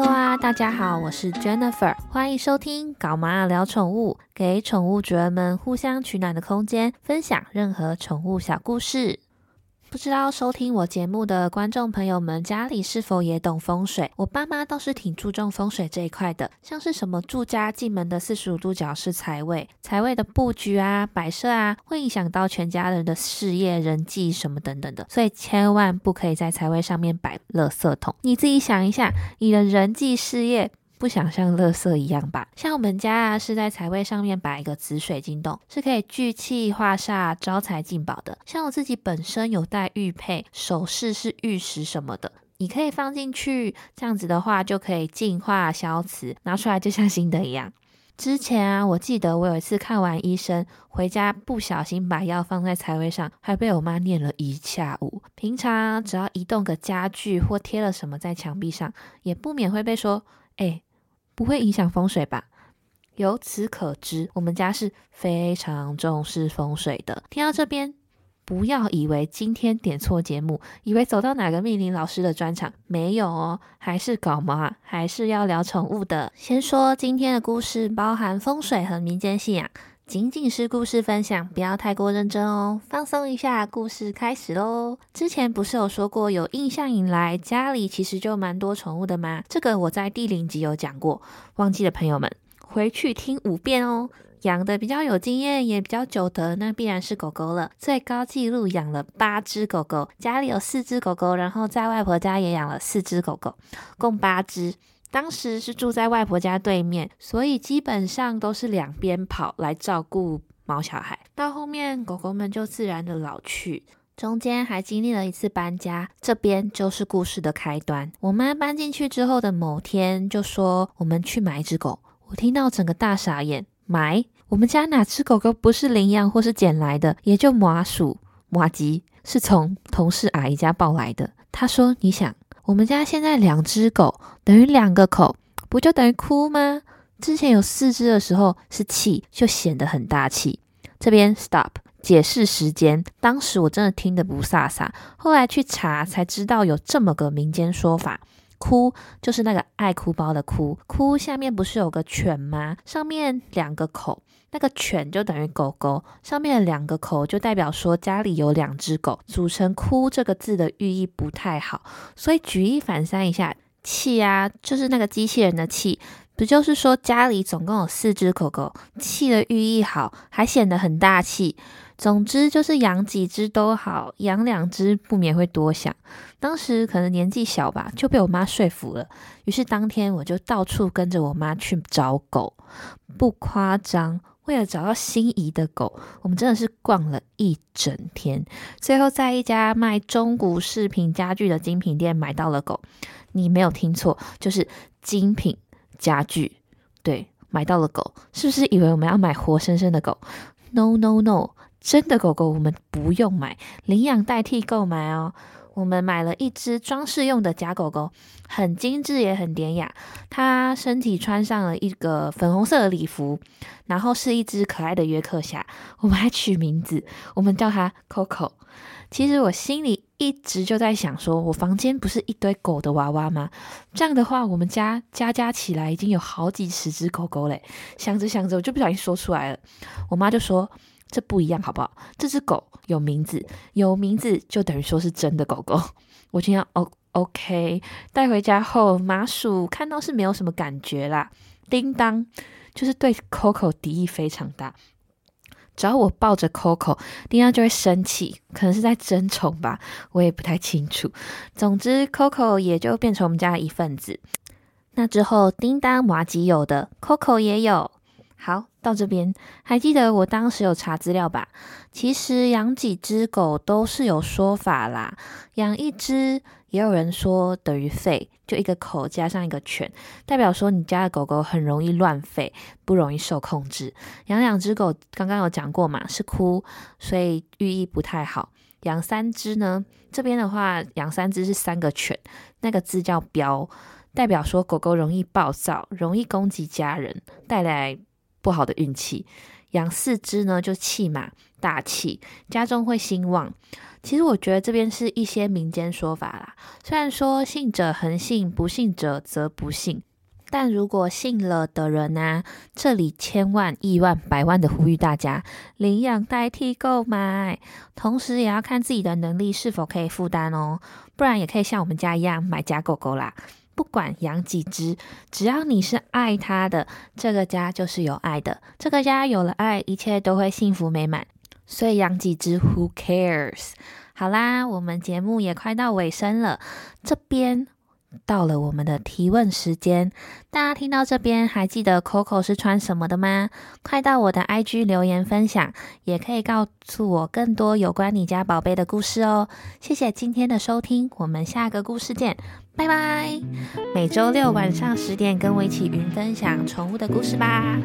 Hello 啊，大家好，我是 Jennifer，欢迎收听《搞妈聊宠物》，给宠物主人们互相取暖的空间，分享任何宠物小故事。不知道收听我节目的观众朋友们家里是否也懂风水？我爸妈倒是挺注重风水这一块的，像是什么住家进门的四十五度角是财位，财位的布局啊、摆设啊，会影响到全家人的事业、人际什么等等的，所以千万不可以在财位上面摆垃圾桶。你自己想一下，你的人际事业。不想像垃圾一样吧？像我们家啊，是在财位上面摆一个紫水晶洞，是可以聚气化煞、招财进宝的。像我自己本身有带玉佩、首饰是玉石什么的，你可以放进去，这样子的话就可以净化消磁，拿出来就像新的一样。之前啊，我记得我有一次看完医生回家，不小心把药放在财位上，还被我妈念了一下午。平常只要移动个家具或贴了什么在墙壁上，也不免会被说，哎。不会影响风水吧？由此可知，我们家是非常重视风水的。听到这边，不要以为今天点错节目，以为走到哪个命令老师的专场，没有哦，还是搞毛啊，还是要聊宠物的。先说今天的故事，包含风水和民间信仰。仅仅是故事分享，不要太过认真哦，放松一下。故事开始喽！之前不是有说过，有印象以来家里其实就蛮多宠物的吗？这个我在第零集有讲过，忘记的朋友们回去听五遍哦。养的比较有经验，也比较久的，那必然是狗狗了。最高纪录养了八只狗狗，家里有四只狗狗，然后在外婆家也养了四只狗狗，共八只。当时是住在外婆家对面，所以基本上都是两边跑来照顾毛小孩。到后面狗狗们就自然的老去，中间还经历了一次搬家，这边就是故事的开端。我妈搬进去之后的某天就说：“我们去买一只狗。”我听到整个大傻眼，买？我们家哪只狗狗不是领养或是捡来的？也就麻鼠、麻吉是从同事阿姨家抱来的。她说：“你想？”我们家现在两只狗等于两个口，不就等于哭吗？之前有四只的时候是气，就显得很大气。这边 stop 解释时间，当时我真的听得不飒飒，后来去查才知道有这么个民间说法。哭就是那个爱哭包的哭，哭下面不是有个犬吗？上面两个口，那个犬就等于狗狗，上面两个口就代表说家里有两只狗，组成哭这个字的寓意不太好。所以举一反三一下，气啊，就是那个机器人的气，不就是说家里总共有四只狗狗，气的寓意好，还显得很大气。总之就是养几只都好，养两只不免会多想。当时可能年纪小吧，就被我妈说服了。于是当天我就到处跟着我妈去找狗，不夸张，为了找到心仪的狗，我们真的是逛了一整天。最后在一家卖中古饰品家具的精品店买到了狗。你没有听错，就是精品家具。对，买到了狗，是不是以为我们要买活生生的狗？No No No。真的狗狗我们不用买，领养代替购买哦。我们买了一只装饰用的假狗狗，很精致也很典雅。它身体穿上了一个粉红色的礼服，然后是一只可爱的约克夏。我们还取名字，我们叫它 Coco。其实我心里一直就在想，说我房间不是一堆狗的娃娃吗？这样的话，我们家加加起来已经有好几十只狗狗嘞。想着想着，我就不小心说出来了。我妈就说。这不一样，好不好？这只狗有名字，有名字就等于说是真的狗狗。我今天 O OK 带回家后，麻薯看到是没有什么感觉啦。叮当就是对 Coco 敌意非常大，只要我抱着 Coco，叮当就会生气，可能是在争宠吧，我也不太清楚。总之，Coco 也就变成我们家的一份子。那之后，叮当、马吉有的，Coco 也有。好，到这边还记得我当时有查资料吧？其实养几只狗都是有说法啦。养一只，也有人说等于吠，就一个口加上一个犬，代表说你家的狗狗很容易乱吠，不容易受控制。养两只狗，刚刚有讲过嘛，是哭，所以寓意不太好。养三只呢，这边的话养三只是三个犬，那个字叫彪，代表说狗狗容易暴躁，容易攻击家人，带来。不好的运气，养四只呢就气马大气，家中会兴旺。其实我觉得这边是一些民间说法啦，虽然说信者恒信，不信者则不信。但如果信了的人呢，这里千万亿万百万的呼吁大家领养代替购买，同时也要看自己的能力是否可以负担哦，不然也可以像我们家一样买假狗狗啦。不管养几只，只要你是爱它的，这个家就是有爱的，这个家有了爱，一切都会幸福美满。所以养几只，Who cares？好啦，我们节目也快到尾声了，这边到了我们的提问时间。大家听到这边还记得 Coco 是穿什么的吗？快到我的 IG 留言分享，也可以告诉我更多有关你家宝贝的故事哦。谢谢今天的收听，我们下个故事见，拜拜。每周六晚上十点跟我一起云分享宠物的故事吧。